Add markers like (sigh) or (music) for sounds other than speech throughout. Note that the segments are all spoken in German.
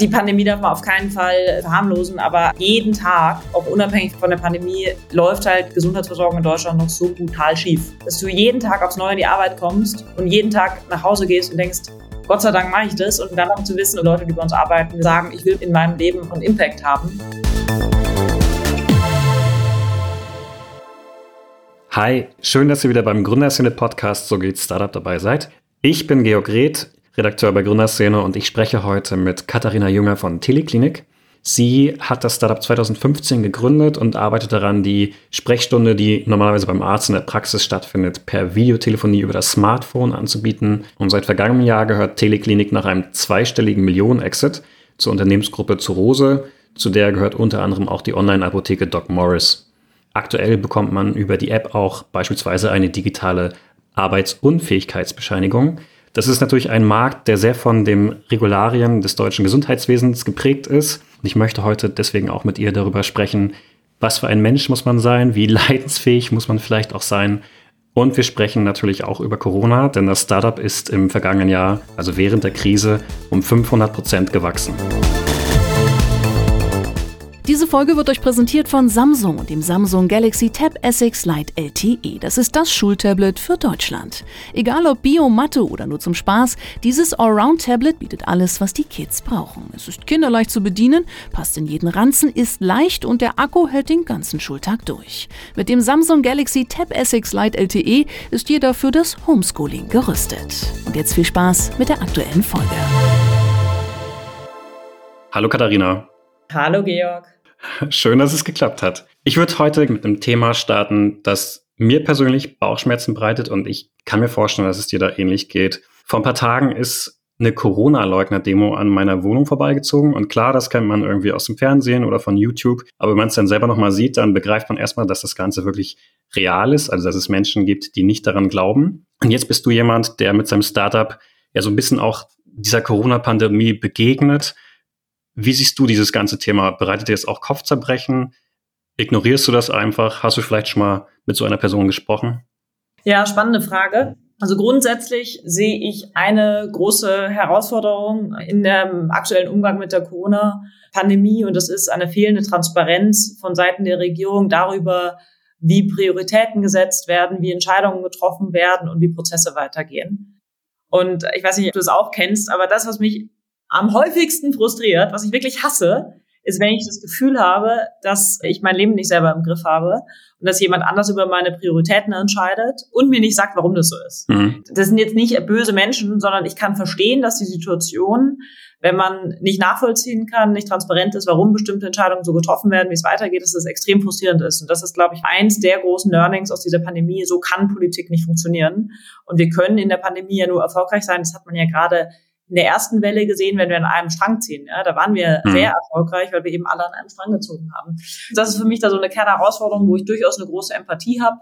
Die Pandemie darf man auf keinen Fall verharmlosen, aber jeden Tag, auch unabhängig von der Pandemie, läuft halt Gesundheitsversorgung in Deutschland noch so brutal schief. Dass du jeden Tag aufs Neue in die Arbeit kommst und jeden Tag nach Hause gehst und denkst, Gott sei Dank mache ich das und dann auch zu wissen, Leute, die bei uns arbeiten, sagen, ich will in meinem Leben einen Impact haben. Hi, schön, dass ihr wieder beim Gründerszene Podcast So geht Startup dabei seid. Ich bin Georg Reth, Redakteur bei Gründerszene und ich spreche heute mit Katharina Jünger von Teleklinik. Sie hat das Startup 2015 gegründet und arbeitet daran, die Sprechstunde, die normalerweise beim Arzt in der Praxis stattfindet, per Videotelefonie über das Smartphone anzubieten. Und seit vergangenem Jahr gehört Teleklinik nach einem zweistelligen Millionen-Exit zur Unternehmensgruppe Zurose, zu der gehört unter anderem auch die Online-Apotheke Doc Morris. Aktuell bekommt man über die App auch beispielsweise eine digitale Arbeitsunfähigkeitsbescheinigung. Das ist natürlich ein Markt, der sehr von den Regularien des deutschen Gesundheitswesens geprägt ist. Und ich möchte heute deswegen auch mit ihr darüber sprechen, was für ein Mensch muss man sein, wie (laughs) leidensfähig muss man vielleicht auch sein. Und wir sprechen natürlich auch über Corona, denn das Startup ist im vergangenen Jahr, also während der Krise, um 500 Prozent gewachsen. Diese Folge wird euch präsentiert von Samsung und dem Samsung Galaxy Tab S6 Lite LTE. Das ist das Schultablet für Deutschland. Egal ob Bio, Mathe oder nur zum Spaß, dieses Allround-Tablet bietet alles, was die Kids brauchen. Es ist kinderleicht zu bedienen, passt in jeden Ranzen, ist leicht und der Akku hält den ganzen Schultag durch. Mit dem Samsung Galaxy Tab S6 Lite LTE ist jeder für das Homeschooling gerüstet. Und jetzt viel Spaß mit der aktuellen Folge. Hallo Katharina. Hallo Georg. Schön, dass es geklappt hat. Ich würde heute mit einem Thema starten, das mir persönlich Bauchschmerzen bereitet und ich kann mir vorstellen, dass es dir da ähnlich geht. Vor ein paar Tagen ist eine Corona-Leugner-Demo an meiner Wohnung vorbeigezogen. Und klar, das kennt man irgendwie aus dem Fernsehen oder von YouTube. Aber wenn man es dann selber nochmal sieht, dann begreift man erstmal, dass das Ganze wirklich real ist. Also, dass es Menschen gibt, die nicht daran glauben. Und jetzt bist du jemand, der mit seinem Startup ja so ein bisschen auch dieser Corona-Pandemie begegnet wie siehst du dieses ganze Thema? Bereitet dir das auch Kopfzerbrechen? Ignorierst du das einfach? Hast du vielleicht schon mal mit so einer Person gesprochen? Ja, spannende Frage. Also grundsätzlich sehe ich eine große Herausforderung in dem aktuellen Umgang mit der Corona-Pandemie und das ist eine fehlende Transparenz von Seiten der Regierung darüber, wie Prioritäten gesetzt werden, wie Entscheidungen getroffen werden und wie Prozesse weitergehen. Und ich weiß nicht, ob du es auch kennst, aber das, was mich am häufigsten frustriert, was ich wirklich hasse, ist, wenn ich das Gefühl habe, dass ich mein Leben nicht selber im Griff habe und dass jemand anders über meine Prioritäten entscheidet und mir nicht sagt, warum das so ist. Mhm. Das sind jetzt nicht böse Menschen, sondern ich kann verstehen, dass die Situation, wenn man nicht nachvollziehen kann, nicht transparent ist, warum bestimmte Entscheidungen so getroffen werden, wie es weitergeht, dass das extrem frustrierend ist. Und das ist, glaube ich, eins der großen Learnings aus dieser Pandemie. So kann Politik nicht funktionieren. Und wir können in der Pandemie ja nur erfolgreich sein. Das hat man ja gerade in der ersten Welle gesehen, wenn wir an einem Strang ziehen. Ja, da waren wir mhm. sehr erfolgreich, weil wir eben alle an einem Strang gezogen haben. Das ist für mich da so eine Kernherausforderung, wo ich durchaus eine große Empathie habe.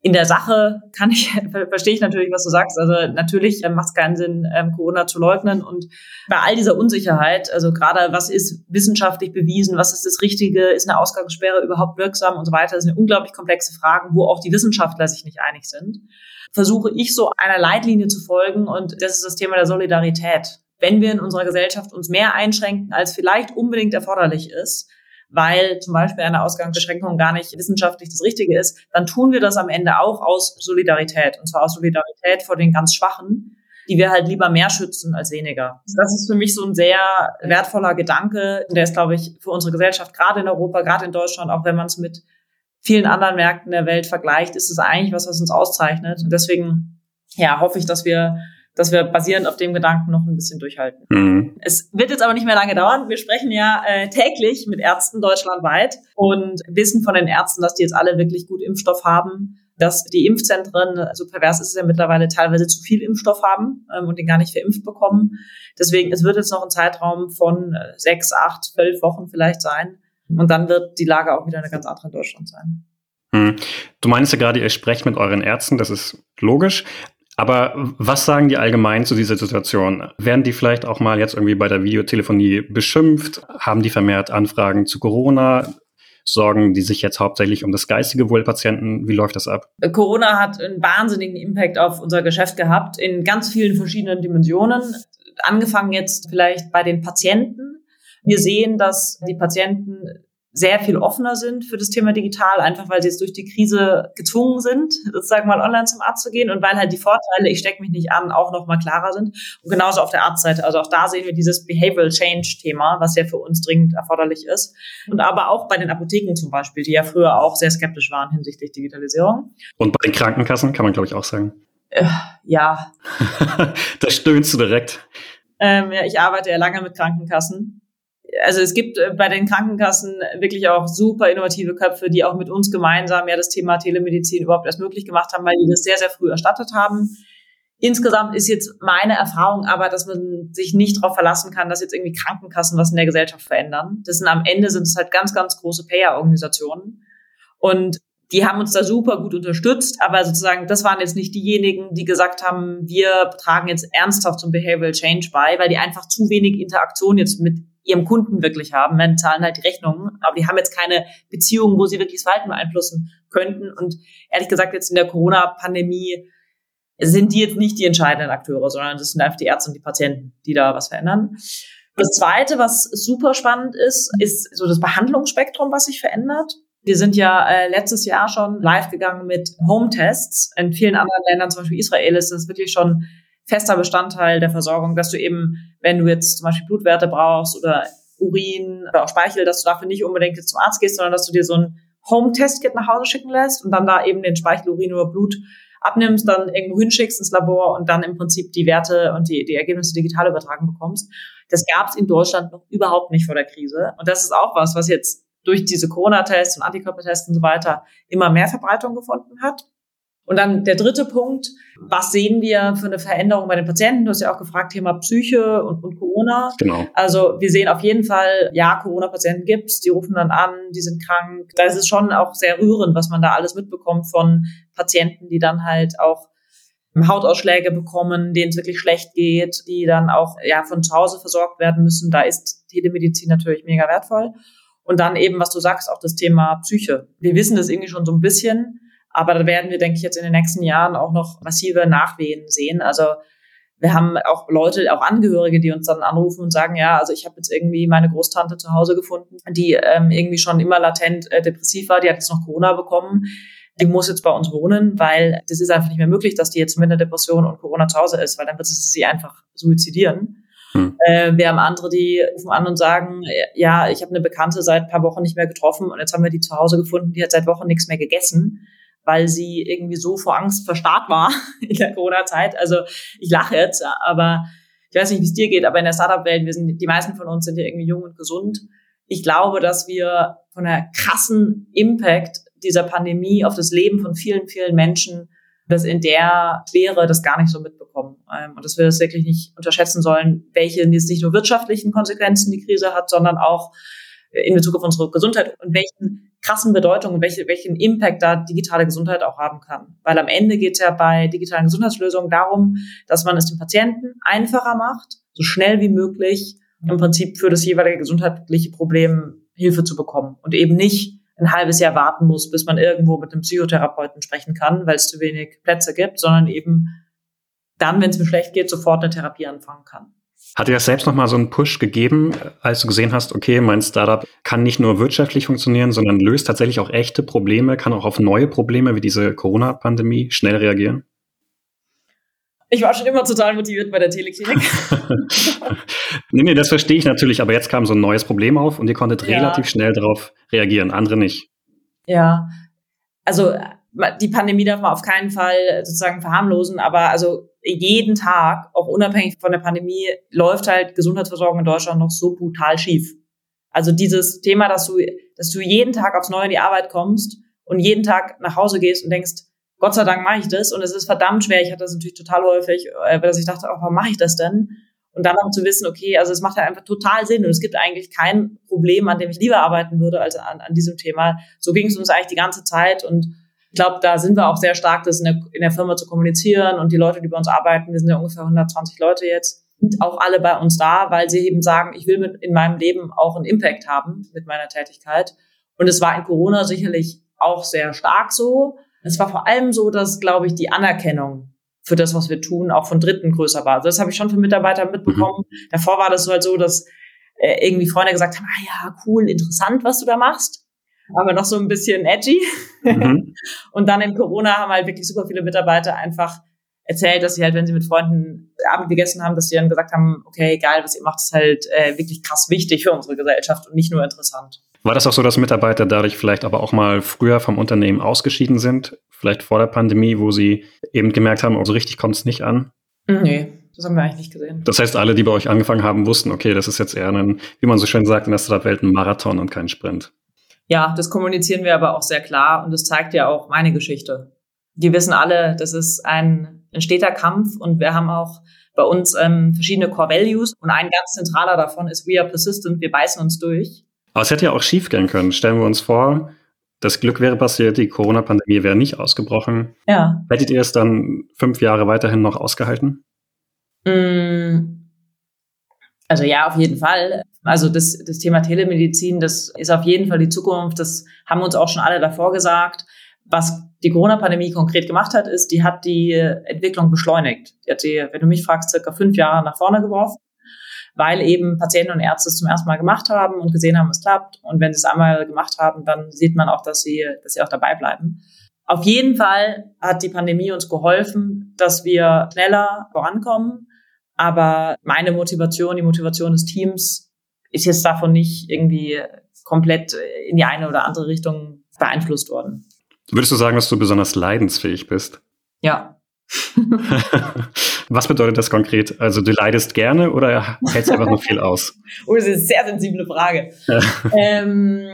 In der Sache kann ich, (laughs) verstehe ich natürlich, was du sagst. Also natürlich äh, macht es keinen Sinn, ähm, Corona zu leugnen. Und bei all dieser Unsicherheit, also gerade was ist wissenschaftlich bewiesen, was ist das Richtige, ist eine Ausgangssperre überhaupt wirksam und so weiter, das sind unglaublich komplexe Fragen, wo auch die Wissenschaftler sich nicht einig sind versuche ich so einer Leitlinie zu folgen und das ist das Thema der Solidarität. Wenn wir in unserer Gesellschaft uns mehr einschränken, als vielleicht unbedingt erforderlich ist, weil zum Beispiel eine Ausgangsbeschränkung gar nicht wissenschaftlich das Richtige ist, dann tun wir das am Ende auch aus Solidarität. Und zwar aus Solidarität vor den ganz Schwachen, die wir halt lieber mehr schützen als weniger. Das ist für mich so ein sehr wertvoller Gedanke. Der ist, glaube ich, für unsere Gesellschaft, gerade in Europa, gerade in Deutschland, auch wenn man es mit vielen anderen Märkten der Welt vergleicht, ist es eigentlich was, was uns auszeichnet. Und deswegen, ja, hoffe ich, dass wir dass wir basierend auf dem Gedanken noch ein bisschen durchhalten. Mhm. Es wird jetzt aber nicht mehr lange dauern. Wir sprechen ja äh, täglich mit Ärzten deutschlandweit und wissen von den Ärzten, dass die jetzt alle wirklich gut Impfstoff haben, dass die Impfzentren, so also pervers ist es ja mittlerweile, teilweise zu viel Impfstoff haben ähm, und den gar nicht verimpft bekommen. Deswegen, es wird jetzt noch ein Zeitraum von äh, sechs, acht, zwölf Wochen vielleicht sein, und dann wird die Lage auch wieder eine ganz andere in Deutschland sein. Hm. Du meinst ja gerade, ihr sprecht mit euren Ärzten, das ist logisch. Aber was sagen die allgemein zu dieser Situation? Werden die vielleicht auch mal jetzt irgendwie bei der Videotelefonie beschimpft? Haben die vermehrt Anfragen zu Corona? Sorgen die sich jetzt hauptsächlich um das geistige Wohl Patienten? Wie läuft das ab? Corona hat einen wahnsinnigen Impact auf unser Geschäft gehabt in ganz vielen verschiedenen Dimensionen angefangen jetzt vielleicht bei den Patienten. Wir sehen, dass die Patienten sehr viel offener sind für das Thema digital, einfach weil sie jetzt durch die Krise gezwungen sind, sozusagen mal online zum Arzt zu gehen und weil halt die Vorteile, ich stecke mich nicht an, auch noch mal klarer sind. Und genauso auf der Arztseite. Also auch da sehen wir dieses Behavioral Change Thema, was ja für uns dringend erforderlich ist. Und aber auch bei den Apotheken zum Beispiel, die ja früher auch sehr skeptisch waren hinsichtlich Digitalisierung. Und bei den Krankenkassen kann man, glaube ich, auch sagen. Äh, ja. (laughs) da stöhnst du direkt. Ähm, ja, ich arbeite ja lange mit Krankenkassen also es gibt äh, bei den Krankenkassen wirklich auch super innovative Köpfe, die auch mit uns gemeinsam ja das Thema Telemedizin überhaupt erst möglich gemacht haben, weil die das sehr, sehr früh erstattet haben. Insgesamt ist jetzt meine Erfahrung aber, dass man sich nicht darauf verlassen kann, dass jetzt irgendwie Krankenkassen was in der Gesellschaft verändern. Das sind am Ende sind es halt ganz, ganz große Payer-Organisationen. Und die haben uns da super gut unterstützt, aber sozusagen, das waren jetzt nicht diejenigen, die gesagt haben, wir tragen jetzt ernsthaft zum Behavioral Change bei, weil die einfach zu wenig Interaktion jetzt mit ihrem Kunden wirklich haben. Wir zahlen halt die Rechnungen, aber die haben jetzt keine Beziehungen, wo sie wirklich das Verhalten beeinflussen könnten. Und ehrlich gesagt, jetzt in der Corona-Pandemie sind die jetzt nicht die entscheidenden Akteure, sondern das sind einfach die Ärzte und die Patienten, die da was verändern. Das Zweite, was super spannend ist, ist so das Behandlungsspektrum, was sich verändert. Wir sind ja äh, letztes Jahr schon live gegangen mit Home-Tests. In vielen anderen Ländern, zum Beispiel Israel, ist das wirklich schon fester Bestandteil der Versorgung, dass du eben, wenn du jetzt zum Beispiel Blutwerte brauchst oder Urin oder auch Speichel, dass du dafür nicht unbedingt jetzt zum Arzt gehst, sondern dass du dir so ein Home-Test-Kit nach Hause schicken lässt und dann da eben den Speichel, Urin oder Blut abnimmst, dann irgendwo hinschickst ins Labor und dann im Prinzip die Werte und die, die Ergebnisse digital übertragen bekommst. Das gab es in Deutschland noch überhaupt nicht vor der Krise. Und das ist auch was, was jetzt durch diese Corona-Tests und Antikörpertests und so weiter immer mehr Verbreitung gefunden hat. Und dann der dritte Punkt, was sehen wir für eine Veränderung bei den Patienten? Du hast ja auch gefragt, Thema Psyche und, und Corona. Genau. Also wir sehen auf jeden Fall, ja, Corona-Patienten gibt's, die rufen dann an, die sind krank. Da ist es schon auch sehr rührend, was man da alles mitbekommt von Patienten, die dann halt auch Hautausschläge bekommen, denen es wirklich schlecht geht, die dann auch ja von zu Hause versorgt werden müssen. Da ist Telemedizin natürlich mega wertvoll. Und dann eben, was du sagst, auch das Thema Psyche. Wir wissen das irgendwie schon so ein bisschen aber da werden wir, denke ich, jetzt in den nächsten Jahren auch noch massive Nachwehen sehen. Also wir haben auch Leute, auch Angehörige, die uns dann anrufen und sagen, ja, also ich habe jetzt irgendwie meine Großtante zu Hause gefunden, die ähm, irgendwie schon immer latent äh, depressiv war, die hat jetzt noch Corona bekommen. Die muss jetzt bei uns wohnen, weil das ist einfach nicht mehr möglich, dass die jetzt mit einer Depression und Corona zu Hause ist, weil dann wird sie sich einfach suizidieren. Hm. Äh, wir haben andere, die rufen an und sagen, ja, ich habe eine Bekannte seit ein paar Wochen nicht mehr getroffen und jetzt haben wir die zu Hause gefunden, die hat seit Wochen nichts mehr gegessen weil sie irgendwie so vor Angst verstarrt war (laughs) in der Corona-Zeit. Also ich lache jetzt, aber ich weiß nicht, wie es dir geht, aber in der Startup-Welt, wir sind, die meisten von uns sind ja irgendwie jung und gesund. Ich glaube, dass wir von der krassen Impact dieser Pandemie auf das Leben von vielen, vielen Menschen das in der Schwere das gar nicht so mitbekommen. Ähm, und dass wir das wirklich nicht unterschätzen sollen, welche jetzt nicht nur wirtschaftlichen Konsequenzen die Krise hat, sondern auch in Bezug auf unsere Gesundheit und welchen krassen Bedeutung und welche, welchen Impact da digitale Gesundheit auch haben kann. Weil am Ende geht es ja bei digitalen Gesundheitslösungen darum, dass man es dem Patienten einfacher macht, so schnell wie möglich im Prinzip für das jeweilige gesundheitliche Problem Hilfe zu bekommen und eben nicht ein halbes Jahr warten muss, bis man irgendwo mit einem Psychotherapeuten sprechen kann, weil es zu wenig Plätze gibt, sondern eben dann, wenn es mir schlecht geht, sofort eine Therapie anfangen kann. Hat dir das selbst nochmal so einen Push gegeben, als du gesehen hast, okay, mein Startup kann nicht nur wirtschaftlich funktionieren, sondern löst tatsächlich auch echte Probleme, kann auch auf neue Probleme wie diese Corona-Pandemie schnell reagieren? Ich war schon immer total motiviert bei der Teleklinik. (laughs) nee, nee, das verstehe ich natürlich, aber jetzt kam so ein neues Problem auf und ihr konntet ja. relativ schnell darauf reagieren, andere nicht. Ja, also die Pandemie darf man auf keinen Fall sozusagen verharmlosen, aber also jeden Tag, auch unabhängig von der Pandemie, läuft halt Gesundheitsversorgung in Deutschland noch so brutal schief. Also dieses Thema, dass du, dass du jeden Tag aufs Neue in die Arbeit kommst und jeden Tag nach Hause gehst und denkst, Gott sei Dank mache ich das und es ist verdammt schwer. Ich hatte das natürlich total häufig, äh, dass ich dachte, oh, warum mache ich das denn? Und dann auch zu wissen, okay, also es macht ja einfach total Sinn und es gibt eigentlich kein Problem, an dem ich lieber arbeiten würde als an, an diesem Thema. So ging es uns eigentlich die ganze Zeit und ich glaube, da sind wir auch sehr stark, das in der, in der Firma zu kommunizieren und die Leute, die bei uns arbeiten, wir sind ja ungefähr 120 Leute jetzt, sind auch alle bei uns da, weil sie eben sagen, ich will mit in meinem Leben auch einen Impact haben mit meiner Tätigkeit. Und es war in Corona sicherlich auch sehr stark so. Es war vor allem so, dass, glaube ich, die Anerkennung für das, was wir tun, auch von Dritten größer war. Also das habe ich schon von Mitarbeitern mitbekommen. Mhm. Davor war das so halt so, dass äh, irgendwie Freunde gesagt haben, ah ja, cool, interessant, was du da machst. Aber noch so ein bisschen edgy. Mhm. (laughs) Und dann in Corona haben halt wirklich super viele Mitarbeiter einfach erzählt, dass sie halt, wenn sie mit Freunden Abend gegessen haben, dass sie dann gesagt haben, okay, egal, was ihr macht, ist halt äh, wirklich krass wichtig für unsere Gesellschaft und nicht nur interessant. War das auch so, dass Mitarbeiter dadurch vielleicht aber auch mal früher vom Unternehmen ausgeschieden sind? Vielleicht vor der Pandemie, wo sie eben gemerkt haben, oh, so richtig kommt es nicht an? Mhm. Nee, das haben wir eigentlich nicht gesehen. Das heißt, alle, die bei euch angefangen haben, wussten, okay, das ist jetzt eher ein, wie man so schön sagt in der Startup-Welt, ein Marathon und kein Sprint. Ja, das kommunizieren wir aber auch sehr klar und das zeigt ja auch meine Geschichte. Die wissen alle, das ist ein, ein steter Kampf und wir haben auch bei uns ähm, verschiedene Core Values und ein ganz zentraler davon ist We are persistent, wir beißen uns durch. Aber es hätte ja auch schief gehen können. Stellen wir uns vor, das Glück wäre passiert, die Corona-Pandemie wäre nicht ausgebrochen. Ja. Hättet ihr es dann fünf Jahre weiterhin noch ausgehalten? Mm. Also ja, auf jeden Fall. Also das, das Thema Telemedizin, das ist auf jeden Fall die Zukunft. Das haben uns auch schon alle davor gesagt. Was die Corona-Pandemie konkret gemacht hat, ist, die hat die Entwicklung beschleunigt. Die hat die, wenn du mich fragst, circa fünf Jahre nach vorne geworfen weil eben Patienten und Ärzte es zum ersten Mal gemacht haben und gesehen haben, es klappt. Und wenn sie es einmal gemacht haben, dann sieht man auch, dass sie, dass sie auch dabei bleiben. Auf jeden Fall hat die Pandemie uns geholfen, dass wir schneller vorankommen. Aber meine Motivation, die Motivation des Teams ist jetzt davon nicht irgendwie komplett in die eine oder andere Richtung beeinflusst worden. Würdest du sagen, dass du besonders leidensfähig bist? Ja. (laughs) Was bedeutet das konkret? Also du leidest gerne oder hältst einfach nur viel aus? (laughs) Oh, das ist eine sehr sensible Frage. ähm,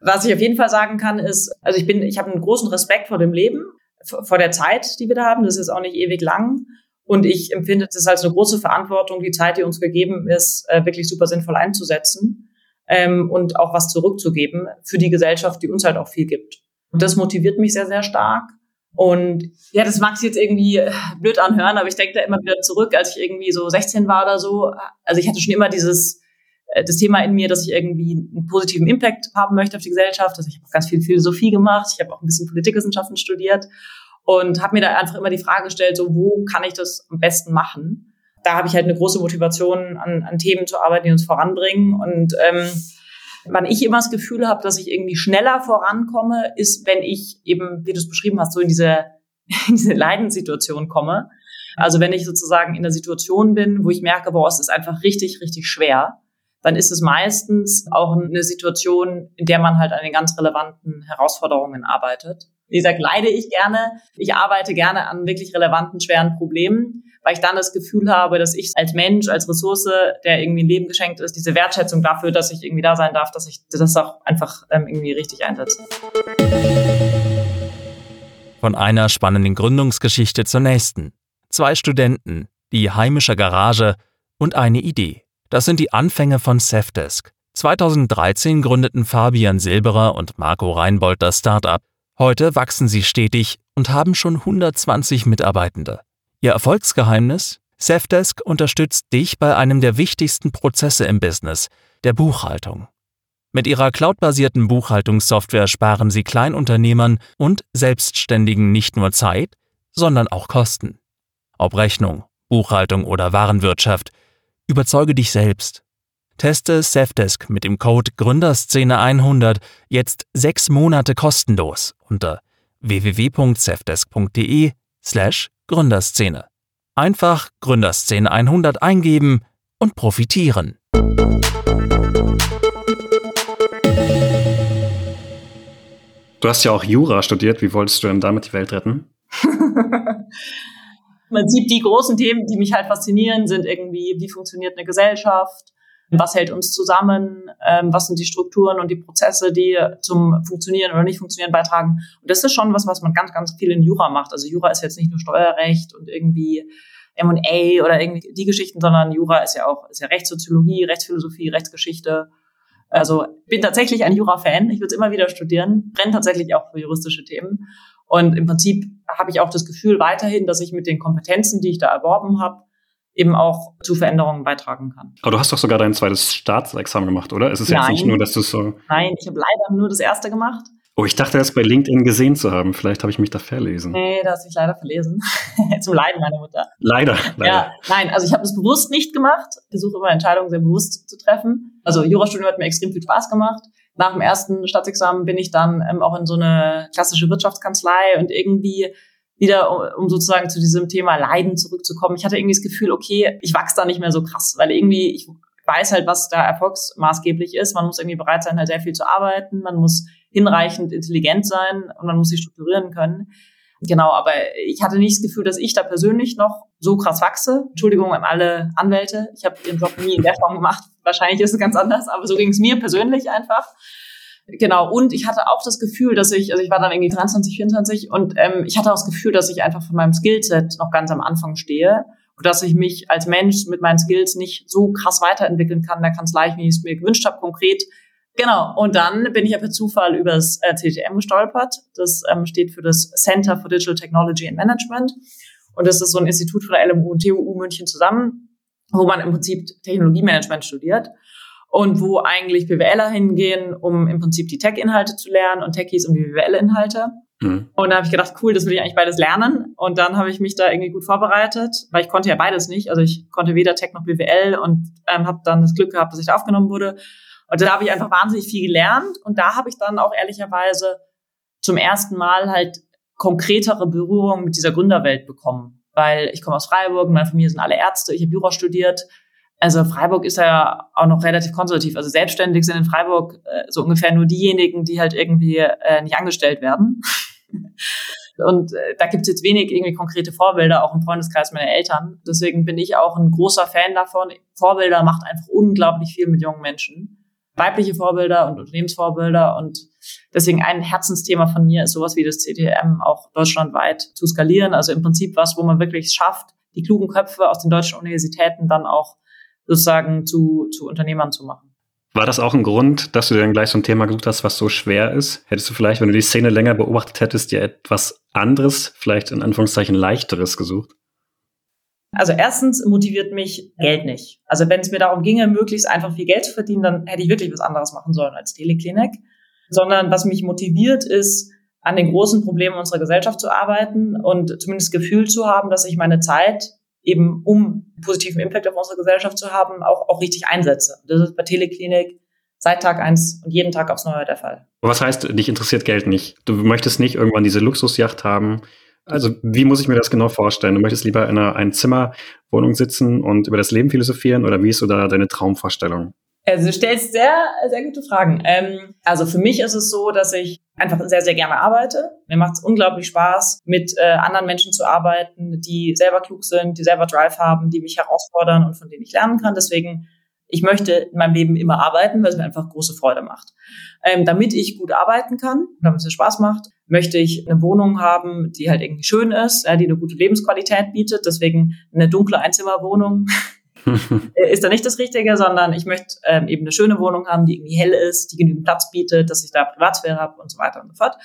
was ich auf jeden Fall sagen kann, ist, also ich bin, ich habe einen großen Respekt vor dem Leben, vor der Zeit, die wir da haben. Das ist auch nicht ewig lang. Und ich empfinde das als eine große Verantwortung, die Zeit, die uns gegeben ist, äh, wirklich super sinnvoll einzusetzen ähm, und auch was zurückzugeben für die Gesellschaft, die uns halt auch viel gibt. Und das motiviert mich sehr, sehr stark. Und ja, das mag sich jetzt irgendwie äh, blöd anhören, aber ich denke da immer wieder zurück, als ich irgendwie so 16 war oder so. Also ich hatte schon immer dieses äh, das Thema in mir, dass ich irgendwie einen positiven Impact haben möchte auf die Gesellschaft. Also ich habe ganz viel Philosophie gemacht, ich habe auch ein bisschen Politikwissenschaften studiert und habe mir da einfach immer die Frage gestellt, so wo kann ich das am besten machen? Da habe ich halt eine große Motivation, an, an Themen zu arbeiten, die uns voranbringen und ähm, Wann ich immer das Gefühl habe, dass ich irgendwie schneller vorankomme, ist, wenn ich eben, wie du es beschrieben hast, so in diese, (laughs) in diese Leidenssituation komme. Also wenn ich sozusagen in der Situation bin, wo ich merke, boah, es ist einfach richtig, richtig schwer, dann ist es meistens auch eine Situation, in der man halt an den ganz relevanten Herausforderungen arbeitet. Wie gesagt, leide ich gerne. Ich arbeite gerne an wirklich relevanten, schweren Problemen weil ich dann das Gefühl habe, dass ich als Mensch, als Ressource, der irgendwie ein Leben geschenkt ist, diese Wertschätzung dafür, dass ich irgendwie da sein darf, dass ich das auch einfach ähm, irgendwie richtig einsetze. Von einer spannenden Gründungsgeschichte zur nächsten. Zwei Studenten, die heimische Garage und eine Idee. Das sind die Anfänge von Safdesk. 2013 gründeten Fabian Silberer und Marco Reinbold das Startup. Heute wachsen sie stetig und haben schon 120 Mitarbeitende. Ihr Erfolgsgeheimnis? Safdesk unterstützt dich bei einem der wichtigsten Prozesse im Business, der Buchhaltung. Mit ihrer cloudbasierten Buchhaltungssoftware sparen sie Kleinunternehmern und Selbstständigen nicht nur Zeit, sondern auch Kosten. Ob Rechnung, Buchhaltung oder Warenwirtschaft, überzeuge dich selbst. Teste Safdesk mit dem Code Gründerszene100 jetzt sechs Monate kostenlos unter www.safdesk.de slash Gründerszene. Einfach Gründerszene 100 eingeben und profitieren. Du hast ja auch Jura studiert. Wie wolltest du denn damit die Welt retten? (laughs) Man sieht die großen Themen, die mich halt faszinieren, sind irgendwie, wie funktioniert eine Gesellschaft, was hält uns zusammen? Ähm, was sind die Strukturen und die Prozesse, die zum Funktionieren oder nicht Funktionieren beitragen? Und das ist schon was, was man ganz, ganz viel in Jura macht. Also Jura ist jetzt nicht nur Steuerrecht und irgendwie M&A oder irgendwie die Geschichten, sondern Jura ist ja auch ist ja Rechtssoziologie, Rechtsphilosophie, Rechtsgeschichte. Also bin tatsächlich ein Jura-Fan. Ich würde es immer wieder studieren, brenne tatsächlich auch für juristische Themen. Und im Prinzip habe ich auch das Gefühl weiterhin, dass ich mit den Kompetenzen, die ich da erworben habe, eben auch zu Veränderungen beitragen kann. Aber du hast doch sogar dein zweites Staatsexamen gemacht, oder? Es ist Nein. jetzt nicht nur, dass du so. Nein, ich habe leider nur das erste gemacht. Oh, ich dachte, das bei LinkedIn gesehen zu haben. Vielleicht habe ich mich da verlesen. Nee, da hast du dich leider verlesen. (laughs) Zum Leiden meiner Mutter. Leider, leider. Ja, nein, also ich habe das bewusst nicht gemacht. Ich versuche immer Entscheidungen sehr bewusst zu treffen. Also Jurastudium hat mir extrem viel Spaß gemacht. Nach dem ersten Staatsexamen bin ich dann ähm, auch in so eine klassische Wirtschaftskanzlei und irgendwie wieder, um, um sozusagen zu diesem Thema Leiden zurückzukommen. Ich hatte irgendwie das Gefühl, okay, ich wachse da nicht mehr so krass, weil irgendwie ich weiß halt, was da erfolgsmaßgeblich ist. Man muss irgendwie bereit sein, halt sehr viel zu arbeiten. Man muss hinreichend intelligent sein und man muss sich strukturieren können. Genau, aber ich hatte nicht das Gefühl, dass ich da persönlich noch so krass wachse. Entschuldigung an alle Anwälte. Ich habe ihren Job nie in der Form gemacht. (laughs) Wahrscheinlich ist es ganz anders, aber so ging es mir persönlich einfach. Genau, und ich hatte auch das Gefühl, dass ich, also ich war dann irgendwie 23, 24 und ähm, ich hatte auch das Gefühl, dass ich einfach von meinem Skillset noch ganz am Anfang stehe und dass ich mich als Mensch mit meinen Skills nicht so krass weiterentwickeln kann in der Kanzlei, wie ich es mir gewünscht habe, konkret Genau, und dann bin ich ja per Zufall über das äh, CTM gestolpert. Das ähm, steht für das Center for Digital Technology and Management. Und das ist so ein Institut von der LMU und TU München zusammen, wo man im Prinzip Technologiemanagement studiert und wo eigentlich BWLer hingehen, um im Prinzip die Tech-Inhalte zu lernen und Techies um die BWL-Inhalte. Mhm. Und da habe ich gedacht, cool, das will ich eigentlich beides lernen. Und dann habe ich mich da irgendwie gut vorbereitet, weil ich konnte ja beides nicht. Also ich konnte weder Tech noch BWL und ähm, habe dann das Glück gehabt, dass ich da aufgenommen wurde und da habe ich einfach wahnsinnig viel gelernt. Und da habe ich dann auch ehrlicherweise zum ersten Mal halt konkretere Berührungen mit dieser Gründerwelt bekommen. Weil ich komme aus Freiburg, meine Familie sind alle Ärzte, ich habe Jura studiert. Also Freiburg ist ja auch noch relativ konservativ. Also selbstständig sind in Freiburg äh, so ungefähr nur diejenigen, die halt irgendwie äh, nicht angestellt werden. (laughs) Und äh, da gibt es jetzt wenig irgendwie konkrete Vorbilder, auch im Freundeskreis meiner Eltern. Deswegen bin ich auch ein großer Fan davon. Vorbilder macht einfach unglaublich viel mit jungen Menschen weibliche Vorbilder und Unternehmensvorbilder. Und deswegen ein Herzensthema von mir ist sowas wie das CTM auch deutschlandweit zu skalieren. Also im Prinzip was, wo man wirklich schafft, die klugen Köpfe aus den deutschen Universitäten dann auch sozusagen zu, zu Unternehmern zu machen. War das auch ein Grund, dass du dann gleich so ein Thema gesucht hast, was so schwer ist? Hättest du vielleicht, wenn du die Szene länger beobachtet hättest, dir etwas anderes, vielleicht in Anführungszeichen leichteres gesucht? Also erstens motiviert mich Geld nicht. Also wenn es mir darum ginge, möglichst einfach viel Geld zu verdienen, dann hätte ich wirklich was anderes machen sollen als Teleklinik. Sondern was mich motiviert, ist, an den großen Problemen unserer Gesellschaft zu arbeiten und zumindest Gefühl zu haben, dass ich meine Zeit eben, um positiven Impact auf unsere Gesellschaft zu haben, auch, auch richtig einsetze. Das ist bei Teleklinik seit Tag eins und jeden Tag aufs Neue der Fall. Was heißt, dich interessiert Geld nicht? Du möchtest nicht irgendwann diese Luxusjacht haben, also wie muss ich mir das genau vorstellen? Du möchtest lieber in einer Einzimmerwohnung sitzen und über das Leben philosophieren oder wie ist so da deine Traumvorstellung? Also du stellst sehr, sehr gute Fragen. Ähm, also für mich ist es so, dass ich einfach sehr, sehr gerne arbeite. Mir macht es unglaublich Spaß, mit äh, anderen Menschen zu arbeiten, die selber klug sind, die selber Drive haben, die mich herausfordern und von denen ich lernen kann. Deswegen ich möchte in meinem Leben immer arbeiten, weil es mir einfach große Freude macht. Ähm, damit ich gut arbeiten kann, damit es mir Spaß macht, möchte ich eine Wohnung haben, die halt irgendwie schön ist, ja, die eine gute Lebensqualität bietet. Deswegen eine dunkle Einzimmerwohnung (laughs) ist da nicht das Richtige, sondern ich möchte ähm, eben eine schöne Wohnung haben, die irgendwie hell ist, die genügend Platz bietet, dass ich da Privatsphäre habe und so weiter und so fort.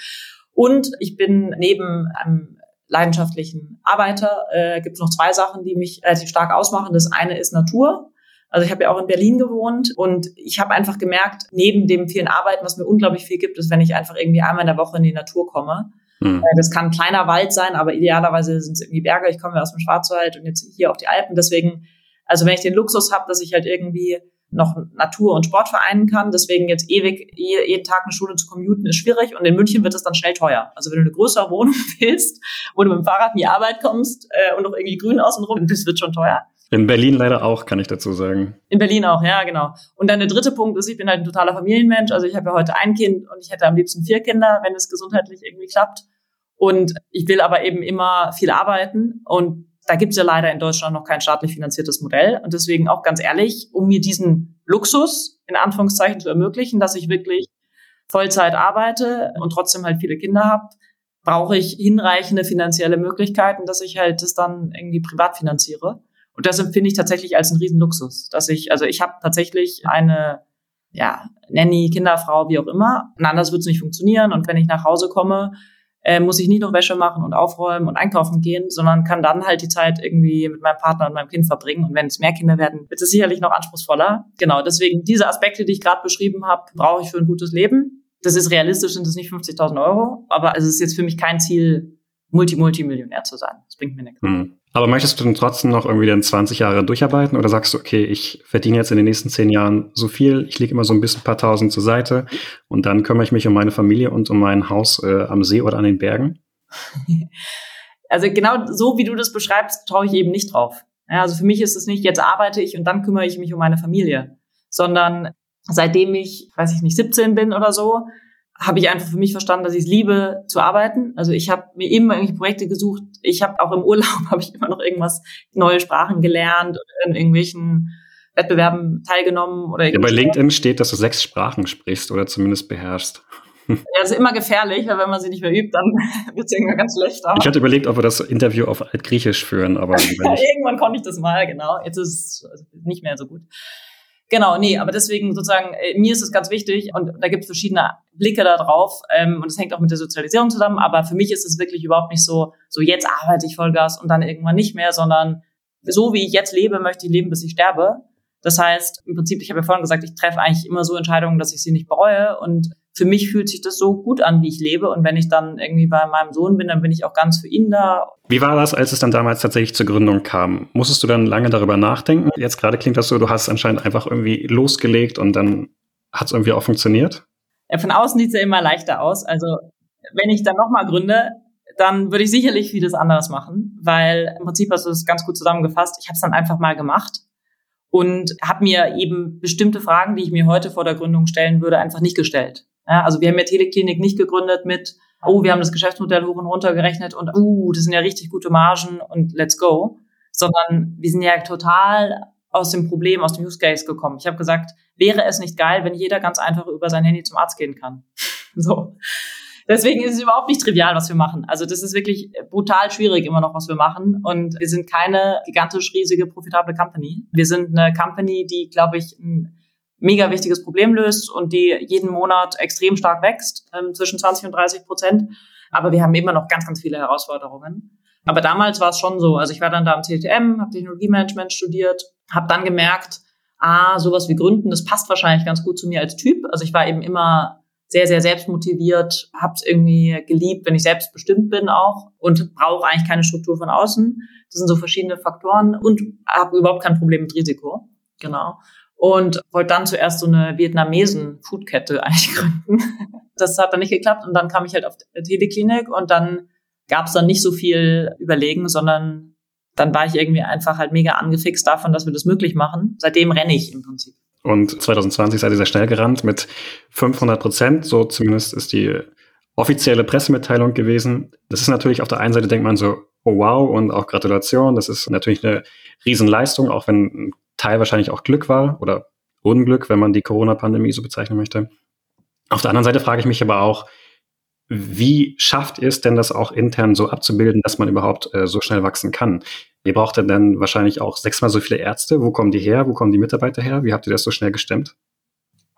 Und ich bin neben einem leidenschaftlichen Arbeiter, äh, gibt es noch zwei Sachen, die mich relativ stark ausmachen. Das eine ist Natur. Also ich habe ja auch in Berlin gewohnt und ich habe einfach gemerkt, neben dem vielen Arbeiten, was mir unglaublich viel gibt, ist, wenn ich einfach irgendwie einmal in der Woche in die Natur komme. Mhm. Das kann ein kleiner Wald sein, aber idealerweise sind es irgendwie Berge. Ich komme ja aus dem Schwarzwald und jetzt hier auf die Alpen. Deswegen, also wenn ich den Luxus habe, dass ich halt irgendwie noch Natur und Sport vereinen kann. Deswegen jetzt ewig jeden Tag eine Schule zu commuten ist schwierig und in München wird es dann schnell teuer. Also wenn du eine größere (laughs) Wohnung willst, wo du mit dem Fahrrad in die Arbeit kommst äh, und noch irgendwie grün außenrum, das wird schon teuer. In Berlin leider auch, kann ich dazu sagen. In Berlin auch, ja, genau. Und dann der dritte Punkt ist, ich bin halt ein totaler Familienmensch. Also ich habe ja heute ein Kind und ich hätte am liebsten vier Kinder, wenn es gesundheitlich irgendwie klappt. Und ich will aber eben immer viel arbeiten. Und da gibt es ja leider in Deutschland noch kein staatlich finanziertes Modell. Und deswegen auch ganz ehrlich, um mir diesen Luxus in Anführungszeichen zu ermöglichen, dass ich wirklich Vollzeit arbeite und trotzdem halt viele Kinder habe, brauche ich hinreichende finanzielle Möglichkeiten, dass ich halt das dann irgendwie privat finanziere. Und das empfinde ich tatsächlich als einen Riesenluxus, dass ich, also ich habe tatsächlich eine, ja, Nanny, Kinderfrau, wie auch immer. Und anders wird es nicht funktionieren. Und wenn ich nach Hause komme, äh, muss ich nicht noch Wäsche machen und aufräumen und einkaufen gehen, sondern kann dann halt die Zeit irgendwie mit meinem Partner und meinem Kind verbringen. Und wenn es mehr Kinder werden, wird es sicherlich noch anspruchsvoller. Genau, deswegen diese Aspekte, die ich gerade beschrieben habe, brauche ich für ein gutes Leben. Das ist realistisch, sind das nicht 50.000 Euro, aber es ist jetzt für mich kein Ziel, Multi-Multimillionär zu sein. Das bringt mir nichts. Hm. Aber möchtest du denn trotzdem noch irgendwie dann 20 Jahre durcharbeiten oder sagst du, okay, ich verdiene jetzt in den nächsten 10 Jahren so viel, ich lege immer so ein bisschen ein paar Tausend zur Seite und dann kümmere ich mich um meine Familie und um mein Haus äh, am See oder an den Bergen? (laughs) Also genau so, wie du das beschreibst, traue ich eben nicht drauf. Ja, also für mich ist es nicht, jetzt arbeite ich und dann kümmere ich mich um meine Familie, sondern seitdem ich, weiß ich nicht, 17 bin oder so, habe ich einfach für mich verstanden, dass ich es liebe zu arbeiten. Also ich habe mir immer irgendwelche Projekte gesucht. Ich habe auch im (laughs) Urlaub habe ich immer noch irgendwas neue Sprachen gelernt in irgendwelchen Wettbewerben teilgenommen oder ja, bei LinkedIn steht, dass du sechs Sprachen sprichst oder zumindest beherrschst. Ja, das ist immer gefährlich, weil wenn man sie nicht mehr übt, dann (laughs) wird es irgendwann ganz schlecht. Aber ich hatte überlegt, ob wir das Interview auf Altgriechisch führen, aber (laughs) irgendwann konnte ich das mal, genau. Jetzt ist es nicht mehr so gut. Genau, nee, aber deswegen sozusagen, äh, mir ist es ganz wichtig und da gibt es verschiedene Blicke da drauf ähm, und es hängt auch mit der Sozialisierung zusammen, aber für mich ist es wirklich überhaupt nicht so, so jetzt arbeite ich Vollgas und dann irgendwann nicht mehr, sondern so wie ich jetzt lebe, möchte ich leben, bis ich sterbe. Das heißt, im Prinzip, ich habe ja vorhin gesagt, ich treffe eigentlich immer so Entscheidungen, dass ich sie nicht bereue und für mich fühlt sich das so gut an, wie ich lebe. Und wenn ich dann irgendwie bei meinem Sohn bin, dann bin ich auch ganz für ihn da. Wie war das, als es dann damals tatsächlich zur Gründung kam? Musstest du dann lange darüber nachdenken? Jetzt gerade klingt das so, du hast anscheinend einfach irgendwie losgelegt und dann hat es irgendwie auch funktioniert? Ja, von außen sieht es ja immer leichter aus. Also wenn ich dann nochmal gründe, dann würde ich sicherlich vieles anderes machen, weil im Prinzip hast du es ganz gut zusammengefasst. Ich habe es dann einfach mal gemacht und habe mir eben bestimmte Fragen, die ich mir heute vor der Gründung stellen würde, einfach nicht gestellt. Ja, also wir haben ja Teleklinik nicht gegründet mit, oh, wir haben das Geschäftsmodell hoch und runter gerechnet und, uh, das sind ja richtig gute Margen und let's go. Sondern wir sind ja total aus dem Problem, aus dem Use Case gekommen. Ich habe gesagt, wäre es nicht geil, wenn jeder ganz einfach über sein Handy zum Arzt gehen kann. (laughs) so. Deswegen ist es überhaupt nicht trivial, was wir machen. Also das ist wirklich brutal schwierig immer noch, was wir machen. Und wir sind keine gigantisch riesige, profitable Company. Wir sind eine Company, die, glaube ich, ein mega wichtiges Problem löst und die jeden Monat extrem stark wächst, ähm, zwischen 20 und 30 Prozent. Aber wir haben immer noch ganz, ganz viele Herausforderungen. Aber damals war es schon so. Also ich war dann da am CTM, habe Technologiemanagement studiert, habe dann gemerkt, ah, sowas wie Gründen, das passt wahrscheinlich ganz gut zu mir als Typ. Also ich war eben immer sehr, sehr selbstmotiviert, habe es irgendwie geliebt, wenn ich selbstbestimmt bin auch und brauche eigentlich keine Struktur von außen. Das sind so verschiedene Faktoren und habe überhaupt kein Problem mit Risiko. Genau und wollte dann zuerst so eine Vietnamesen-Foodkette (laughs) eigentlich gründen. Das hat dann nicht geklappt und dann kam ich halt auf die Teleklinik und dann gab es dann nicht so viel Überlegen, sondern dann war ich irgendwie einfach halt mega angefixt davon, dass wir das möglich machen. Seitdem renne ich im Prinzip. Und 2020 seid ihr sehr schnell gerannt mit 500 Prozent, so zumindest ist die offizielle Pressemitteilung gewesen. Das ist natürlich auf der einen Seite denkt man so, oh wow und auch Gratulation. Das ist natürlich eine Riesenleistung, auch wenn ein Teil wahrscheinlich auch Glück war oder Unglück, wenn man die Corona-Pandemie so bezeichnen möchte. Auf der anderen Seite frage ich mich aber auch, wie schafft ihr es denn, das auch intern so abzubilden, dass man überhaupt äh, so schnell wachsen kann? Ihr braucht denn wahrscheinlich auch sechsmal so viele Ärzte. Wo kommen die her? Wo kommen die Mitarbeiter her? Wie habt ihr das so schnell gestemmt?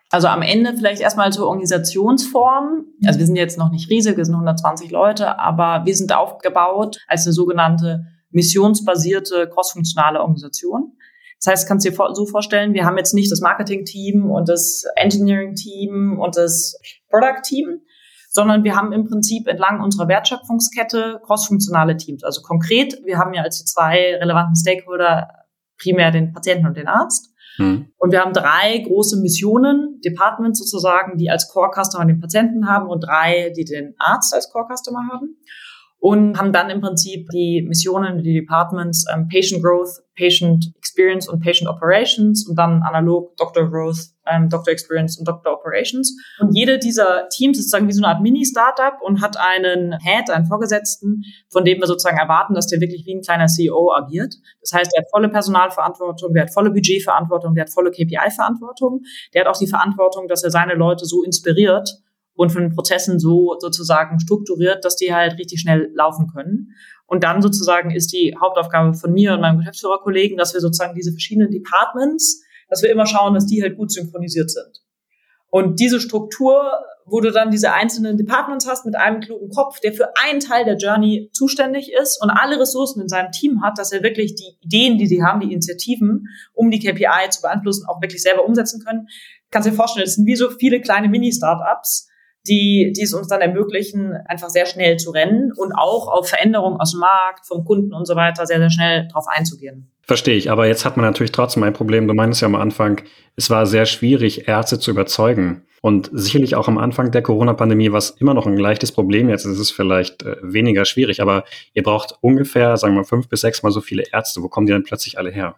Also am Ende vielleicht erstmal zur Organisationsform. Also wir sind jetzt noch nicht riesig, wir sind 120 Leute, aber wir sind aufgebaut als eine sogenannte missionsbasierte crossfunktionale Organisation. Das heißt, kannst du dir so vorstellen, wir haben jetzt nicht das Marketing-Team und das Engineering-Team und das Product-Team, sondern wir haben im Prinzip entlang unserer Wertschöpfungskette crossfunktionale Teams. Also konkret, wir haben ja als die zwei relevanten Stakeholder primär den Patienten und den Arzt. Hm. Und wir haben drei große Missionen, Departments sozusagen, die als Core-Customer den Patienten haben und drei, die den Arzt als Core-Customer haben und haben dann im Prinzip die Missionen, die Departments ähm, Patient Growth, Patient Experience und Patient Operations und dann analog Doctor Growth, ähm, Doctor Experience und Doctor Operations. Und jede dieser Teams ist sozusagen wie so eine Art Mini-Startup und hat einen Head, einen Vorgesetzten, von dem wir sozusagen erwarten, dass der wirklich wie ein kleiner CEO agiert. Das heißt, der hat volle Personalverantwortung, der hat volle Budgetverantwortung, der hat volle KPI-Verantwortung, der hat auch die Verantwortung, dass er seine Leute so inspiriert, und von den Prozessen so sozusagen strukturiert, dass die halt richtig schnell laufen können. Und dann sozusagen ist die Hauptaufgabe von mir und meinem Geschäftsführerkollegen, dass wir sozusagen diese verschiedenen Departments, dass wir immer schauen, dass die halt gut synchronisiert sind. Und diese Struktur, wo du dann diese einzelnen Departments hast mit einem klugen Kopf, der für einen Teil der Journey zuständig ist und alle Ressourcen in seinem Team hat, dass er wirklich die Ideen, die sie haben, die Initiativen, um die KPI zu beeinflussen, auch wirklich selber umsetzen können. Kannst dir vorstellen, es sind wie so viele kleine Mini-Startups, die, die es uns dann ermöglichen, einfach sehr schnell zu rennen und auch auf Veränderungen aus dem Markt, vom Kunden und so weiter sehr, sehr schnell drauf einzugehen. Verstehe ich, aber jetzt hat man natürlich trotzdem ein Problem. Du meinst ja am Anfang, es war sehr schwierig, Ärzte zu überzeugen. Und sicherlich auch am Anfang der Corona-Pandemie war es immer noch ein leichtes Problem. Jetzt ist es vielleicht äh, weniger schwierig, aber ihr braucht ungefähr, sagen wir mal, fünf bis sechs Mal so viele Ärzte. Wo kommen die denn plötzlich alle her?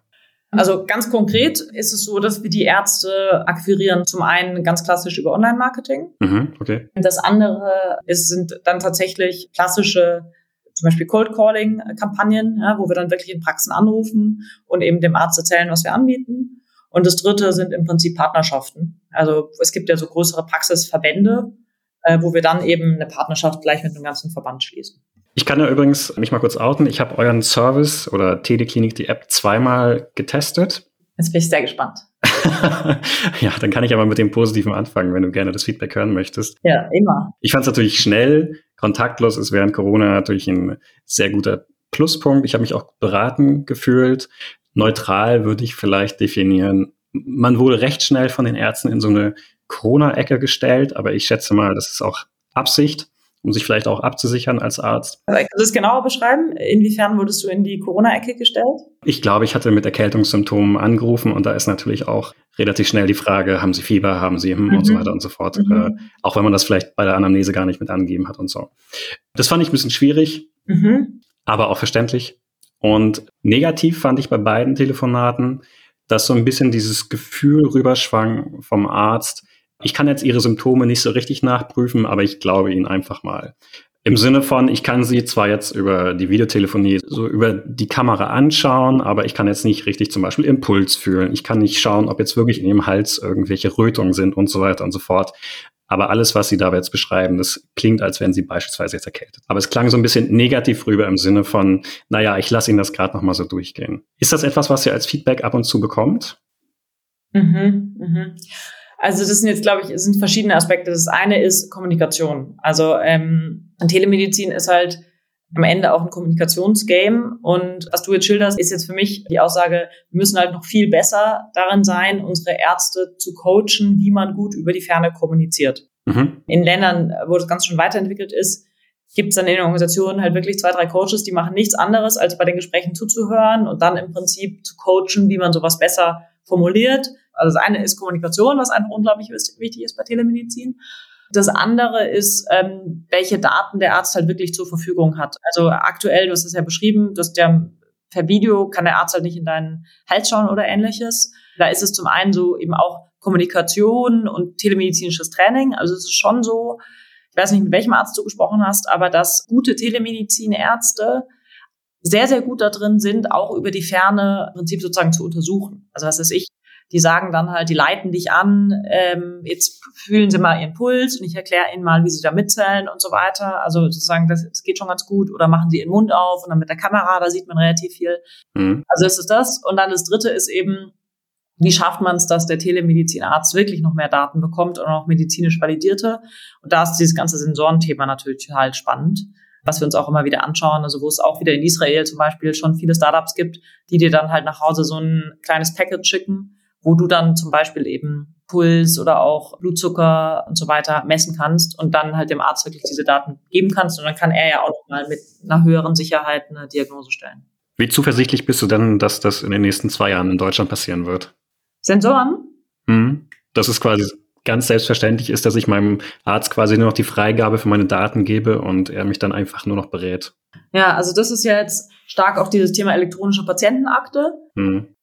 Also ganz konkret ist es so, dass wir die Ärzte akquirieren. Zum einen ganz klassisch über Online-Marketing. Mhm, okay. Das andere ist, sind dann tatsächlich klassische zum Beispiel Cold Calling Kampagnen, ja, wo wir dann wirklich in Praxen anrufen und eben dem Arzt erzählen, was wir anbieten. Und das dritte sind im Prinzip Partnerschaften. Also es gibt ja so größere Praxisverbände, äh, wo wir dann eben eine Partnerschaft gleich mit einem ganzen Verband schließen. Ich kann ja übrigens mich mal kurz outen. Ich habe euren Service oder Teleklinik, die App, zweimal getestet. Jetzt bin ich sehr gespannt. (laughs) ja, dann kann ich aber mit dem Positiven anfangen, wenn du gerne das Feedback hören möchtest. Ja, immer. Ich fand es natürlich schnell. Kontaktlos ist während Corona natürlich ein sehr guter Pluspunkt. Ich habe mich auch beraten gefühlt. Neutral würde ich vielleicht definieren. Man wurde recht schnell von den Ärzten in so eine Corona-Ecke gestellt, aber ich schätze mal, das ist auch Absicht um sich vielleicht auch abzusichern als Arzt. Kannst du das genauer beschreiben? Inwiefern wurdest du in die Corona-Ecke gestellt? Ich glaube, ich hatte mit Erkältungssymptomen angerufen und da ist natürlich auch relativ schnell die Frage, haben Sie Fieber, haben Sie hm, mhm. und so weiter und so fort. Mhm. Äh, auch wenn man das vielleicht bei der Anamnese gar nicht mit angegeben hat und so. Das fand ich ein bisschen schwierig, mhm. aber auch verständlich. Und negativ fand ich bei beiden Telefonaten, dass so ein bisschen dieses Gefühl rüberschwang vom Arzt, ich kann jetzt Ihre Symptome nicht so richtig nachprüfen, aber ich glaube Ihnen einfach mal. Im Sinne von, ich kann sie zwar jetzt über die Videotelefonie so über die Kamera anschauen, aber ich kann jetzt nicht richtig zum Beispiel Impuls fühlen. Ich kann nicht schauen, ob jetzt wirklich in ihrem Hals irgendwelche Rötungen sind und so weiter und so fort. Aber alles, was Sie da jetzt beschreiben, das klingt, als wären Sie beispielsweise jetzt erkältet. Aber es klang so ein bisschen negativ rüber im Sinne von, naja, ich lasse Ihnen das gerade nochmal so durchgehen. Ist das etwas, was ihr als Feedback ab und zu bekommt? Mhm, mhm. Also das sind jetzt, glaube ich, sind verschiedene Aspekte. Das eine ist Kommunikation. Also ähm, Telemedizin ist halt am Ende auch ein Kommunikationsgame. Und was du jetzt schilderst, ist jetzt für mich die Aussage, wir müssen halt noch viel besser darin sein, unsere Ärzte zu coachen, wie man gut über die Ferne kommuniziert. Mhm. In Ländern, wo das ganz schon weiterentwickelt ist, gibt es dann in den Organisationen halt wirklich zwei, drei Coaches, die machen nichts anderes, als bei den Gesprächen zuzuhören und dann im Prinzip zu coachen, wie man sowas besser formuliert also das eine ist Kommunikation, was einfach unglaublich wichtig ist bei Telemedizin. Das andere ist, ähm, welche Daten der Arzt halt wirklich zur Verfügung hat. Also aktuell, du hast es ja beschrieben, dass der per Video kann der Arzt halt nicht in deinen Hals schauen oder ähnliches. Da ist es zum einen so eben auch Kommunikation und telemedizinisches Training. Also es ist schon so, ich weiß nicht, mit welchem Arzt du gesprochen hast, aber dass gute Telemedizinärzte sehr, sehr gut da drin sind, auch über die Ferne im Prinzip sozusagen zu untersuchen. Also was weiß ich, die sagen dann halt, die leiten dich an, ähm, jetzt fühlen sie mal ihren Puls und ich erkläre ihnen mal, wie sie da mitzählen und so weiter. Also sozusagen, das, das geht schon ganz gut. Oder machen sie ihren Mund auf und dann mit der Kamera, da sieht man relativ viel. Mhm. Also es ist das. Und dann das dritte ist eben, wie schafft man es, dass der Telemedizinarzt wirklich noch mehr Daten bekommt und auch medizinisch validierte? Und da ist dieses ganze Sensorenthema natürlich total spannend was wir uns auch immer wieder anschauen, also wo es auch wieder in Israel zum Beispiel schon viele Startups gibt, die dir dann halt nach Hause so ein kleines Package schicken, wo du dann zum Beispiel eben Puls oder auch Blutzucker und so weiter messen kannst und dann halt dem Arzt wirklich diese Daten geben kannst und dann kann er ja auch noch mal mit einer höheren Sicherheit eine Diagnose stellen. Wie zuversichtlich bist du denn, dass das in den nächsten zwei Jahren in Deutschland passieren wird? Sensoren? Mhm. Das ist quasi ganz selbstverständlich ist, dass ich meinem Arzt quasi nur noch die Freigabe für meine Daten gebe und er mich dann einfach nur noch berät. Ja, also das ist ja jetzt stark auf dieses Thema elektronische Patientenakte. Mhm.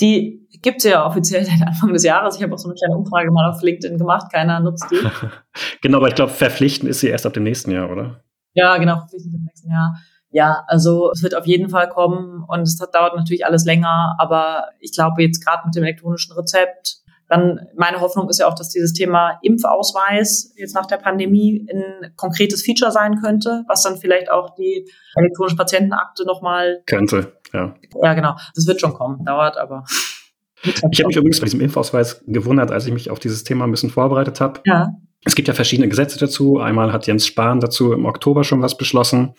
Die gibt's ja offiziell (laughs) seit Anfang des Jahres. Ich habe auch so eine kleine Umfrage mal auf LinkedIn gemacht. Keiner nutzt die. (laughs) genau, aber ich glaube, verpflichtend ist sie erst ab dem nächsten Jahr, oder? Ja, genau, verpflichtend im nächsten Jahr. Ja, also es wird auf jeden Fall kommen und es dauert natürlich alles länger, aber ich glaube jetzt gerade mit dem elektronischen Rezept, dann meine Hoffnung ist ja auch, dass dieses Thema Impfausweis jetzt nach der Pandemie ein konkretes Feature sein könnte, was dann vielleicht auch die elektronische Patientenakte nochmal könnte. Ja. ja, genau. Das wird schon kommen, dauert aber. Ich habe mich übrigens bei diesem Impfausweis gewundert, als ich mich auf dieses Thema ein bisschen vorbereitet habe. Ja. Es gibt ja verschiedene Gesetze dazu. Einmal hat Jens Spahn dazu im Oktober schon was beschlossen.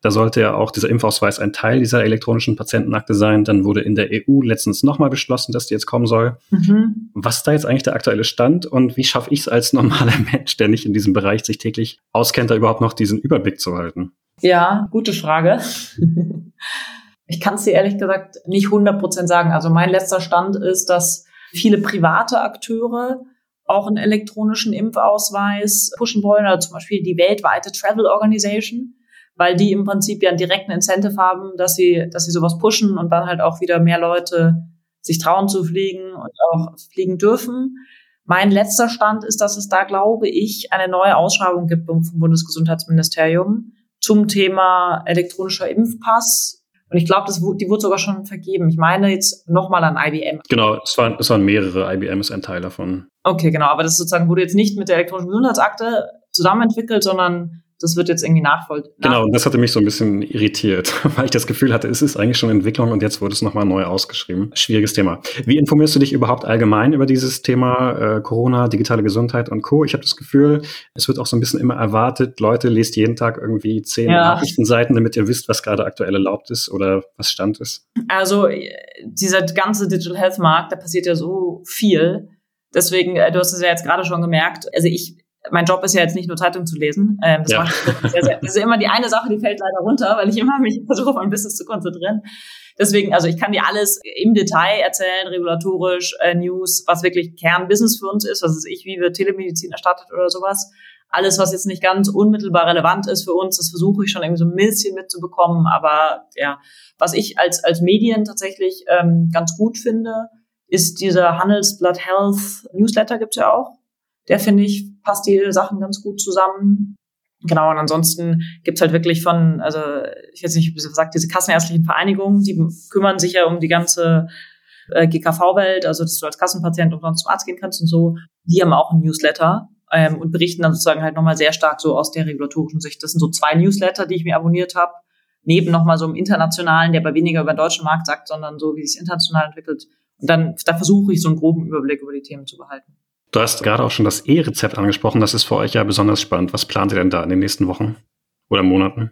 Da sollte ja auch dieser Impfausweis ein Teil dieser elektronischen Patientenakte sein. Dann wurde in der EU letztens nochmal beschlossen, dass die jetzt kommen soll. Mhm. Was ist da jetzt eigentlich der aktuelle Stand und wie schaffe ich es als normaler (laughs) Mensch, der nicht in diesem Bereich sich täglich auskennt, da überhaupt noch diesen Überblick zu halten? Ja, gute Frage. (laughs) ich kann es dir ehrlich gesagt nicht 100 Prozent sagen. Also mein letzter Stand ist, dass viele private Akteure auch einen elektronischen Impfausweis pushen wollen, oder zum Beispiel die weltweite Travel Organization, weil die im Prinzip ja einen direkten Incentive haben, dass sie, dass sie sowas pushen und dann halt auch wieder mehr Leute sich trauen zu fliegen und auch fliegen dürfen. Mein letzter Stand ist, dass es da, glaube ich, eine neue Ausschreibung gibt vom Bundesgesundheitsministerium zum Thema elektronischer Impfpass und ich glaube, die wurde sogar schon vergeben. Ich meine jetzt nochmal an IBM. Genau, es waren, es waren mehrere. IBM ist ein Teil davon. Okay, genau. Aber das sozusagen wurde jetzt nicht mit der elektronischen Gesundheitsakte zusammen entwickelt, sondern das wird jetzt irgendwie nachvoll. Genau, und das hatte mich so ein bisschen irritiert, (laughs) weil ich das Gefühl hatte, es ist eigentlich schon Entwicklung und jetzt wurde es nochmal neu ausgeschrieben. Schwieriges Thema. Wie informierst du dich überhaupt allgemein über dieses Thema äh, Corona, digitale Gesundheit und Co? Ich habe das Gefühl, es wird auch so ein bisschen immer erwartet, Leute, lest jeden Tag irgendwie zehn ja. Nachrichtenseiten, damit ihr wisst, was gerade aktuell erlaubt ist oder was Stand ist. Also äh, dieser ganze Digital Health Markt, da passiert ja so viel. Deswegen, äh, du hast es ja jetzt gerade schon gemerkt, also ich mein Job ist ja jetzt nicht nur Zeitung zu lesen. Ähm, das, ja. sehr, sehr, das ist immer die eine Sache, die fällt leider runter, weil ich immer mich (laughs) versuche, auf mein Business zu konzentrieren. Deswegen, also ich kann dir alles im Detail erzählen, regulatorisch, äh, News, was wirklich Kernbusiness für uns ist, was ist ich, wie wird Telemedizin erstattet oder sowas. Alles, was jetzt nicht ganz unmittelbar relevant ist für uns, das versuche ich schon irgendwie so ein bisschen mitzubekommen. Aber ja, was ich als, als Medien tatsächlich ähm, ganz gut finde, ist dieser Handelsblatt Health Newsletter gibt's ja auch der finde ich, passt die Sachen ganz gut zusammen. Genau, und ansonsten gibt's halt wirklich von, also ich weiß nicht, wie gesagt, diese kassenärztlichen Vereinigungen, die kümmern sich ja um die ganze äh, GKV-Welt, also dass du als Kassenpatient umsonst zum Arzt gehen kannst und so. Die haben auch ein Newsletter ähm, und berichten dann sozusagen halt nochmal sehr stark so aus der regulatorischen Sicht. Das sind so zwei Newsletter, die ich mir abonniert habe, neben nochmal so einem internationalen, der bei weniger über den deutschen Markt sagt, sondern so, wie sich international entwickelt. Und dann, da versuche ich so einen groben Überblick über die Themen zu behalten. Du hast gerade auch schon das E-Rezept angesprochen. Das ist für euch ja besonders spannend. Was plant ihr denn da in den nächsten Wochen oder Monaten?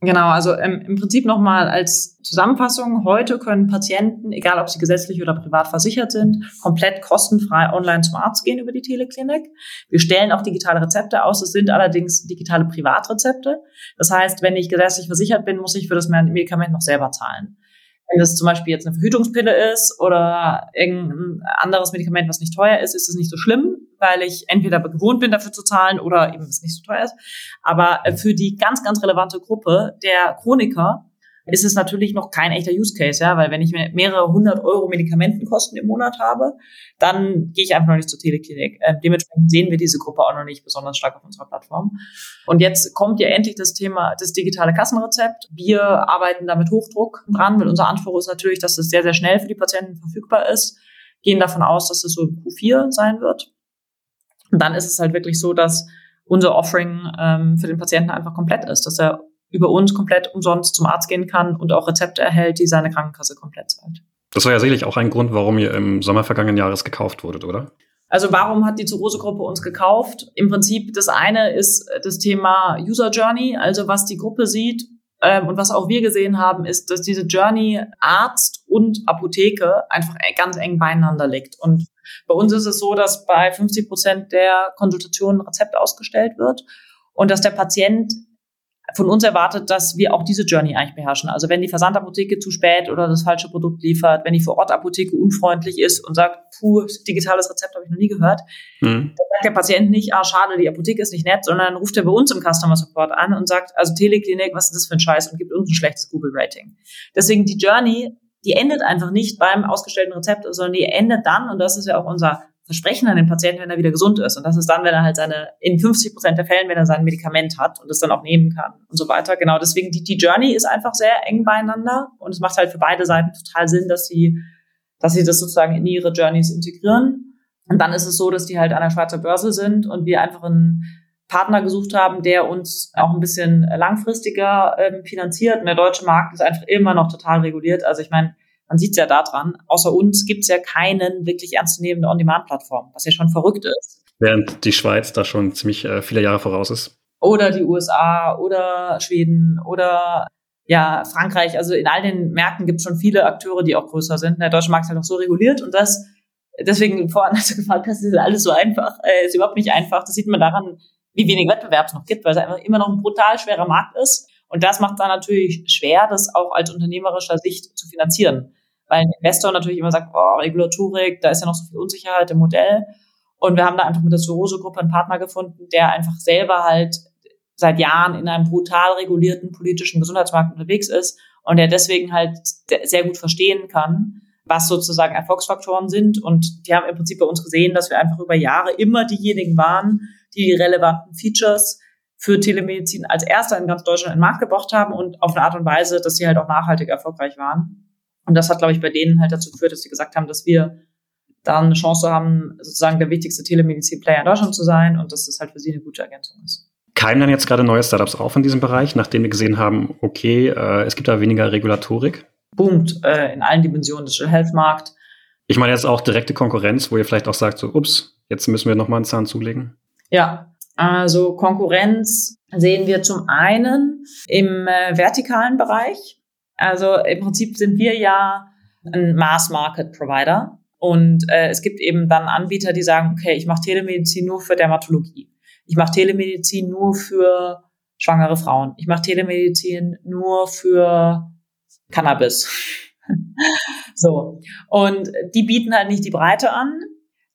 Genau, also ähm, im Prinzip nochmal als Zusammenfassung. Heute können Patienten, egal ob sie gesetzlich oder privat versichert sind, komplett kostenfrei online zum Arzt gehen über die Teleklinik. Wir stellen auch digitale Rezepte aus. Es sind allerdings digitale Privatrezepte. Das heißt, wenn ich gesetzlich versichert bin, muss ich für das Medikament noch selber zahlen. Wenn das zum Beispiel jetzt eine Verhütungspille ist oder irgendein anderes Medikament, was nicht teuer ist, ist es nicht so schlimm, weil ich entweder gewohnt bin, dafür zu zahlen oder eben es nicht so teuer ist. Aber für die ganz, ganz relevante Gruppe der Chroniker ist es natürlich noch kein echter Use Case, ja, weil wenn ich mehrere hundert Euro Medikamentenkosten im Monat habe, dann gehe ich einfach noch nicht zur Teleklinik. Äh, dementsprechend sehen wir diese Gruppe auch noch nicht besonders stark auf unserer Plattform. Und jetzt kommt ja endlich das Thema, das digitale Kassenrezept. Wir arbeiten da mit Hochdruck dran, weil unser Anspruch ist natürlich, dass es sehr, sehr schnell für die Patienten verfügbar ist. Gehen davon aus, dass es so Q4 sein wird. Und dann ist es halt wirklich so, dass unser Offering ähm, für den Patienten einfach komplett ist, dass er über uns komplett umsonst zum Arzt gehen kann und auch Rezepte erhält, die seine Krankenkasse komplett zahlt. Das war ja sicherlich auch ein Grund, warum ihr im Sommer vergangenen Jahres gekauft wurdet, oder? Also warum hat die Zurose-Gruppe uns gekauft? Im Prinzip das eine ist das Thema User Journey, also was die Gruppe sieht ähm, und was auch wir gesehen haben, ist, dass diese Journey Arzt und Apotheke einfach ganz eng beieinander liegt. Und bei uns ist es so, dass bei 50 Prozent der Konsultationen Rezept ausgestellt wird und dass der Patient von uns erwartet, dass wir auch diese Journey eigentlich beherrschen. Also wenn die Versandapotheke zu spät oder das falsche Produkt liefert, wenn die Vor-Ort-Apotheke unfreundlich ist und sagt, puh, digitales Rezept habe ich noch nie gehört, mhm. dann sagt der Patient nicht, ah, schade, die Apotheke ist nicht nett, sondern ruft er bei uns im Customer Support an und sagt, also Teleklinik, was ist das für ein Scheiß und gibt uns ein schlechtes Google-Rating. Deswegen die Journey, die endet einfach nicht beim ausgestellten Rezept, sondern die endet dann, und das ist ja auch unser Versprechen an den Patienten, wenn er wieder gesund ist. Und das ist dann, wenn er halt seine, in 50 Prozent der Fällen, wenn er sein Medikament hat und es dann auch nehmen kann und so weiter. Genau, deswegen die, die Journey ist einfach sehr eng beieinander und es macht halt für beide Seiten total Sinn, dass sie, dass sie das sozusagen in ihre Journeys integrieren. Und dann ist es so, dass die halt an der Schweizer Börse sind und wir einfach einen Partner gesucht haben, der uns auch ein bisschen langfristiger ähm, finanziert. Und der deutsche Markt ist einfach immer noch total reguliert. Also ich meine, man sieht es ja daran, außer uns gibt es ja keinen wirklich ernstzunehmenden On-Demand-Plattform, was ja schon verrückt ist. Während die Schweiz da schon ziemlich äh, viele Jahre voraus ist. Oder die USA oder Schweden oder ja, Frankreich. Also in all den Märkten gibt es schon viele Akteure, die auch größer sind. Der deutsche Markt ist halt noch so reguliert und das, deswegen vorhin hast du gefragt, das ist alles so einfach, äh, ist überhaupt nicht einfach. Das sieht man daran, wie wenig Wettbewerb es noch gibt, weil es einfach immer noch ein brutal schwerer Markt ist. Und das macht es dann natürlich schwer, das auch als unternehmerischer Sicht zu finanzieren. Weil ein Investor natürlich immer sagt, oh, Regulatorik, da ist ja noch so viel Unsicherheit im Modell. Und wir haben da einfach mit der Sorose-Gruppe einen Partner gefunden, der einfach selber halt seit Jahren in einem brutal regulierten politischen Gesundheitsmarkt unterwegs ist und der deswegen halt sehr gut verstehen kann, was sozusagen Erfolgsfaktoren sind. Und die haben im Prinzip bei uns gesehen, dass wir einfach über Jahre immer diejenigen waren, die die relevanten Features für Telemedizin als erster in ganz Deutschland in den Markt gebracht haben und auf eine Art und Weise, dass sie halt auch nachhaltig erfolgreich waren. Und das hat, glaube ich, bei denen halt dazu geführt, dass sie gesagt haben, dass wir da eine Chance haben, sozusagen der wichtigste Telemedizin-Player in Deutschland zu sein und dass das halt für sie eine gute Ergänzung ist. Keimen dann jetzt gerade neue Startups auf in diesem Bereich, nachdem wir gesehen haben, okay, äh, es gibt da weniger Regulatorik? Boomt äh, in allen Dimensionen des Health Markt. Ich meine jetzt auch direkte Konkurrenz, wo ihr vielleicht auch sagt, so, ups, jetzt müssen wir nochmal einen Zahn zulegen. Ja, also Konkurrenz sehen wir zum einen im äh, vertikalen Bereich. Also im Prinzip sind wir ja ein Mass Market Provider. Und äh, es gibt eben dann Anbieter, die sagen, okay, ich mache Telemedizin nur für Dermatologie. Ich mache Telemedizin nur für schwangere Frauen. Ich mache Telemedizin nur für Cannabis. (laughs) so. Und die bieten halt nicht die Breite an,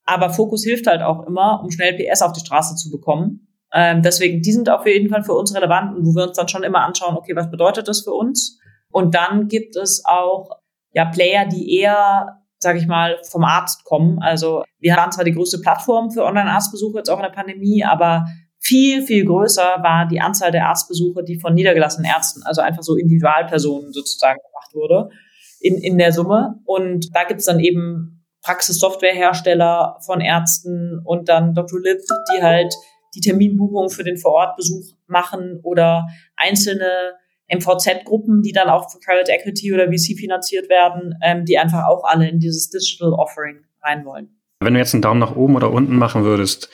aber Fokus hilft halt auch immer, um schnell PS auf die Straße zu bekommen. Ähm, deswegen, die sind auf jeden Fall für uns relevant und wo wir uns dann schon immer anschauen, okay, was bedeutet das für uns? Und dann gibt es auch ja Player, die eher sage ich mal, vom Arzt kommen. Also wir haben zwar die größte Plattform für Online-Arztbesuche jetzt auch in der Pandemie, aber viel, viel größer war die Anzahl der Arztbesuche, die von niedergelassenen Ärzten, also einfach so Individualpersonen sozusagen gemacht wurde in, in der Summe. Und da gibt's dann eben Praxissoftwarehersteller von Ärzten und dann Dr. Lip, die halt die Terminbuchung für den Vorortbesuch machen oder einzelne MVZ-Gruppen, die dann auch von Private Equity oder VC finanziert werden, ähm, die einfach auch alle in dieses Digital Offering rein wollen. Wenn du jetzt einen Daumen nach oben oder unten machen würdest,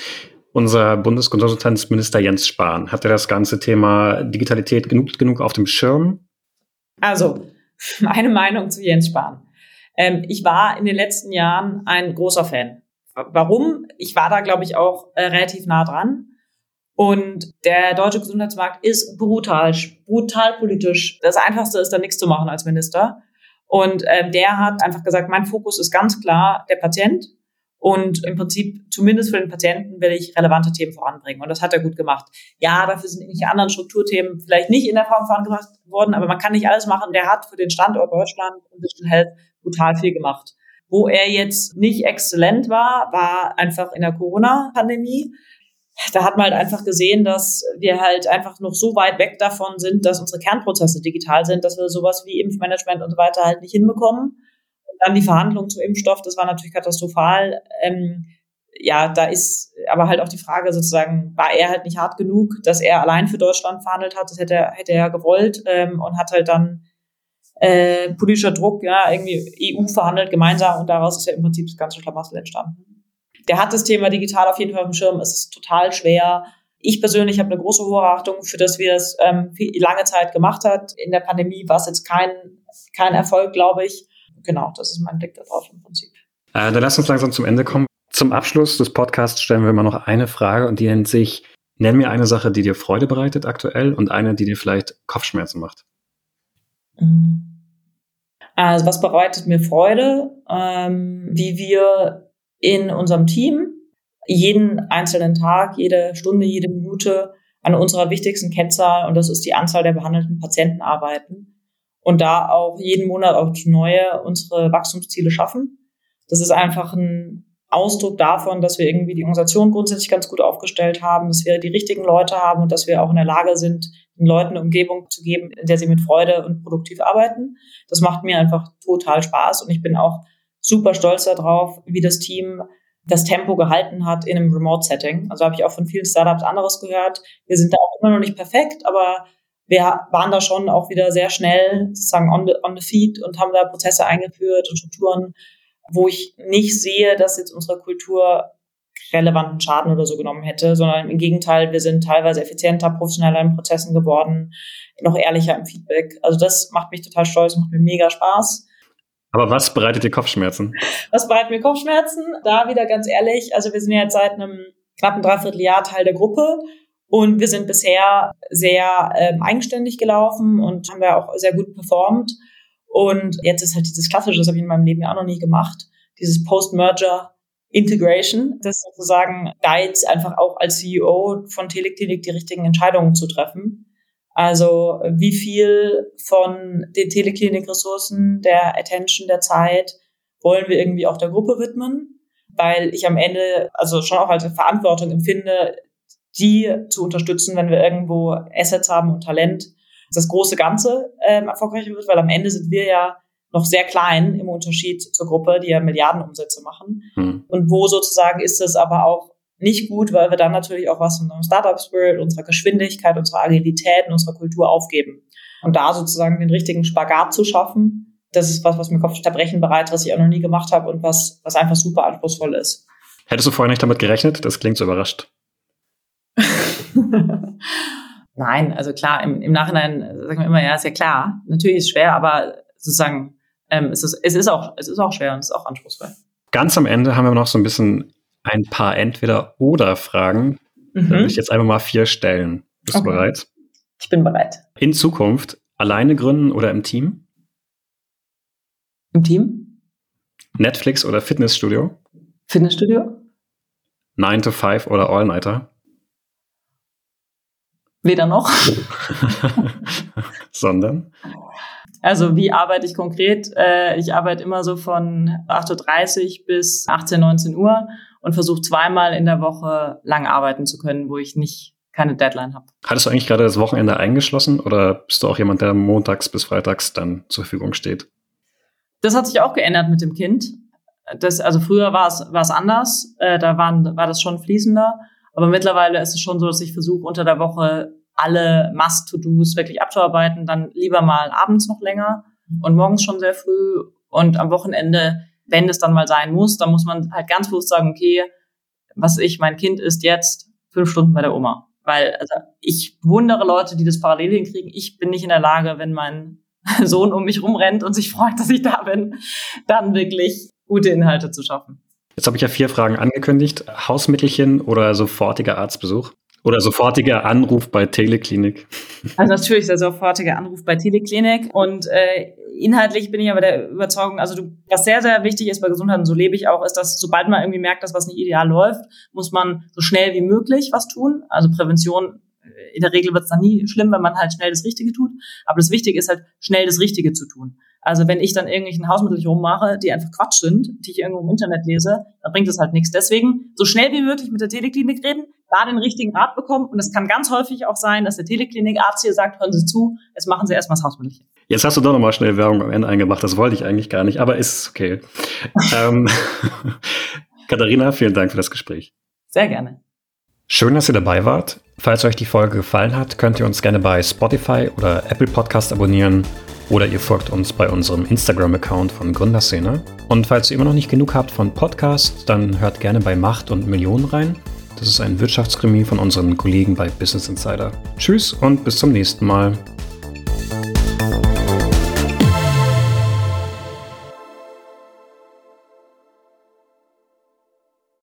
unser Bundesgesundheitsminister Jens Spahn, hat er das ganze Thema Digitalität genug, genug auf dem Schirm? Also, (laughs) meine Meinung zu Jens Spahn. Ähm, ich war in den letzten Jahren ein großer Fan. Warum? Ich war da, glaube ich, auch äh, relativ nah dran. Und der deutsche Gesundheitsmarkt ist brutal, brutal politisch. Das Einfachste ist, da nichts zu machen als Minister. Und ähm, der hat einfach gesagt, mein Fokus ist ganz klar der Patient. Und im Prinzip, zumindest für den Patienten, will ich relevante Themen voranbringen. Und das hat er gut gemacht. Ja, dafür sind irgendwelche anderen Strukturthemen vielleicht nicht in der Form vorangebracht worden, aber man kann nicht alles machen. Der hat für den Standort Deutschland und Digital Health brutal viel gemacht. Wo er jetzt nicht exzellent war, war einfach in der Corona-Pandemie da hat man halt einfach gesehen, dass wir halt einfach noch so weit weg davon sind, dass unsere Kernprozesse digital sind, dass wir sowas wie Impfmanagement und so weiter halt nicht hinbekommen. Und dann die Verhandlungen zum Impfstoff, das war natürlich katastrophal. Ähm, ja, da ist aber halt auch die Frage sozusagen, war er halt nicht hart genug, dass er allein für Deutschland verhandelt hat, das hätte er, hätte er gewollt ähm, und hat halt dann äh, politischer Druck, ja, irgendwie EU verhandelt gemeinsam und daraus ist ja im Prinzip das ganze Schlamassel entstanden der hat das Thema digital auf jeden Fall auf dem Schirm. Es ist total schwer. Ich persönlich habe eine große Hochachtung für das, wie das ähm, lange Zeit gemacht hat. In der Pandemie war es jetzt kein, kein Erfolg, glaube ich. Genau, das ist mein Blick darauf im Prinzip. Äh, dann lass uns langsam zum Ende kommen. Zum Abschluss des Podcasts stellen wir immer noch eine Frage und die nennt sich, nenn mir eine Sache, die dir Freude bereitet aktuell und eine, die dir vielleicht Kopfschmerzen macht. Also was bereitet mir Freude? Ähm, wie wir in unserem Team jeden einzelnen Tag, jede Stunde, jede Minute an unserer wichtigsten Kennzahl und das ist die Anzahl der behandelten Patienten arbeiten und da auch jeden Monat aufs Neue unsere Wachstumsziele schaffen. Das ist einfach ein Ausdruck davon, dass wir irgendwie die Organisation grundsätzlich ganz gut aufgestellt haben, dass wir die richtigen Leute haben und dass wir auch in der Lage sind, den Leuten eine Umgebung zu geben, in der sie mit Freude und produktiv arbeiten. Das macht mir einfach total Spaß und ich bin auch super stolz darauf, wie das Team das Tempo gehalten hat in einem Remote-Setting. Also habe ich auch von vielen Startups anderes gehört. Wir sind da auch immer noch nicht perfekt, aber wir waren da schon auch wieder sehr schnell sozusagen on the, on the feed und haben da Prozesse eingeführt und Strukturen, wo ich nicht sehe, dass jetzt unsere Kultur relevanten Schaden oder so genommen hätte, sondern im Gegenteil, wir sind teilweise effizienter, professioneller in Prozessen geworden, noch ehrlicher im Feedback. Also das macht mich total stolz, macht mir mega Spaß. Aber was bereitet dir Kopfschmerzen? Was bereitet mir Kopfschmerzen? Da wieder ganz ehrlich, also wir sind ja jetzt seit einem knappen Dreivierteljahr Teil der Gruppe und wir sind bisher sehr ähm, eigenständig gelaufen und haben ja auch sehr gut performt. Und jetzt ist halt dieses Klassische, das habe ich in meinem Leben ja auch noch nie gemacht, dieses Post-Merger Integration, das sozusagen Guides einfach auch als CEO von Teleklinik die richtigen Entscheidungen zu treffen. Also wie viel von den Teleklinik-Ressourcen, der Attention, der Zeit wollen wir irgendwie auch der Gruppe widmen, weil ich am Ende also schon auch als Verantwortung empfinde, die zu unterstützen, wenn wir irgendwo Assets haben und Talent, dass das große Ganze ähm, erfolgreicher wird, weil am Ende sind wir ja noch sehr klein im Unterschied zur Gruppe, die ja Milliardenumsätze machen. Hm. Und wo sozusagen ist es aber auch nicht gut, weil wir dann natürlich auch was von unserem Startup-Spirit, unserer Geschwindigkeit, unserer Agilität und unserer Kultur aufgeben. Und da sozusagen den richtigen Spagat zu schaffen, das ist was, was mir Kopfzerbrechen bereitet, was ich auch noch nie gemacht habe und was, was einfach super anspruchsvoll ist. Hättest du vorher nicht damit gerechnet? Das klingt so überrascht. (laughs) Nein, also klar, im, im Nachhinein sagen wir immer, ja, ist ja klar. Natürlich ist es schwer, aber sozusagen ähm, es, ist, es, ist auch, es ist auch schwer und es ist auch anspruchsvoll. Ganz am Ende haben wir noch so ein bisschen ein paar Entweder-Oder-Fragen. Mhm. Da würde ich jetzt einfach mal vier stellen. Bist okay. du bereit? Ich bin bereit. In Zukunft alleine gründen oder im Team? Im Team. Netflix oder Fitnessstudio? Fitnessstudio. 9 to 5 oder All-Nighter? Weder noch. (laughs) Sondern? Also wie arbeite ich konkret? Äh, ich arbeite immer so von 8.30 Uhr bis 18, 19 Uhr und versuche zweimal in der Woche lang arbeiten zu können, wo ich nicht keine Deadline habe. Hattest du eigentlich gerade das Wochenende eingeschlossen oder bist du auch jemand, der montags bis freitags dann zur Verfügung steht? Das hat sich auch geändert mit dem Kind. Das, also früher war es, war es anders, äh, da waren, war das schon fließender. Aber mittlerweile ist es schon so, dass ich versuche, unter der Woche alle Must-To-Dos wirklich abzuarbeiten, dann lieber mal abends noch länger und morgens schon sehr früh und am Wochenende, wenn es dann mal sein muss, dann muss man halt ganz bewusst sagen, okay, was ich, mein Kind ist jetzt fünf Stunden bei der Oma. Weil also ich wundere Leute, die das parallel hinkriegen. Ich bin nicht in der Lage, wenn mein (laughs) Sohn um mich rumrennt und sich freut, dass ich da bin, dann wirklich gute Inhalte zu schaffen. Jetzt habe ich ja vier Fragen angekündigt. Hausmittelchen oder sofortiger Arztbesuch? Oder sofortiger Anruf bei Teleklinik. (laughs) Also natürlich der sofortige Anruf bei Teleklinik. Und äh, inhaltlich bin ich aber der Überzeugung, also du, was sehr, sehr wichtig ist bei Gesundheit, und so lebe ich auch, ist, dass sobald man irgendwie merkt, dass was nicht ideal läuft, muss man so schnell wie möglich was tun. Also Prävention, äh, in der Regel wird es dann nie schlimm, wenn man halt schnell das Richtige tut. Aber das Wichtige ist halt, schnell das Richtige zu tun. Also wenn ich dann irgendwelchen Hausmittel rummache, die einfach Quatsch sind, die ich irgendwo im Internet lese, dann bringt das halt nichts. Deswegen so schnell wie möglich mit der Teleklinik reden, da den richtigen Rat bekommen. Und es kann ganz häufig auch sein, dass der Teleklinikarzt hier sagt, hören Sie zu, jetzt machen Sie erstmal das Hausmittelchen. Jetzt hast du doch nochmal schnell Werbung am Ende eingemacht. Das wollte ich eigentlich gar nicht, aber ist okay. (laughs) ähm, (laughs) Katharina, vielen Dank für das Gespräch. Sehr gerne. Schön, dass ihr dabei wart. Falls euch die Folge gefallen hat, könnt ihr uns gerne bei Spotify oder Apple Podcast abonnieren oder ihr folgt uns bei unserem Instagram-Account von Gründerszene. Und falls ihr immer noch nicht genug habt von Podcasts, dann hört gerne bei Macht und Millionen rein. Das ist ein Wirtschaftskrimi von unseren Kollegen bei Business Insider. Tschüss und bis zum nächsten Mal.